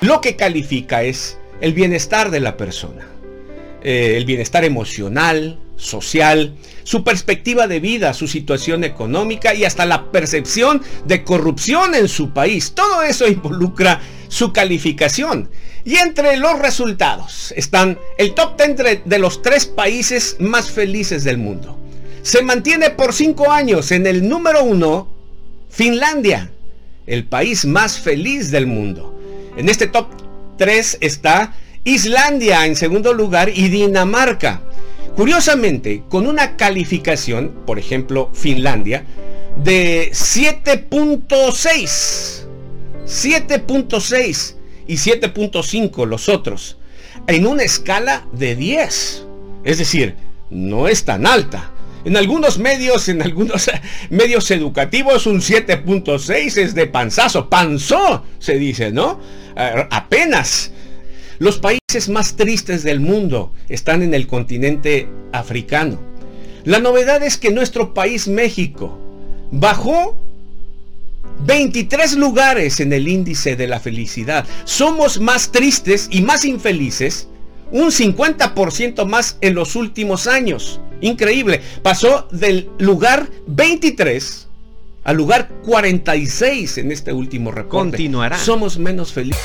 lo que califica es el bienestar de la persona. Eh, el bienestar emocional, social, su perspectiva de vida, su situación económica y hasta la percepción de corrupción en su país. Todo eso involucra su calificación. Y entre los resultados están el top 10 de los tres países más felices del mundo. Se mantiene por cinco años en el número uno Finlandia, el país más feliz del mundo. En este top 3 está Islandia en segundo lugar y Dinamarca. Curiosamente, con una calificación, por ejemplo, Finlandia, de 7.6. 7.6 y 7.5 los otros. En una escala de 10. Es decir, no es tan alta. En algunos medios, en algunos medios educativos, un 7.6 es de panzazo. Panzó, se dice, ¿no? Apenas. Los países más tristes del mundo están en el continente africano. La novedad es que nuestro país, México, bajó 23 lugares en el índice de la felicidad. Somos más tristes y más infelices, un 50% más en los últimos años. Increíble. Pasó del lugar 23 al lugar 46 en este último reporte. Continuará. Somos menos felices.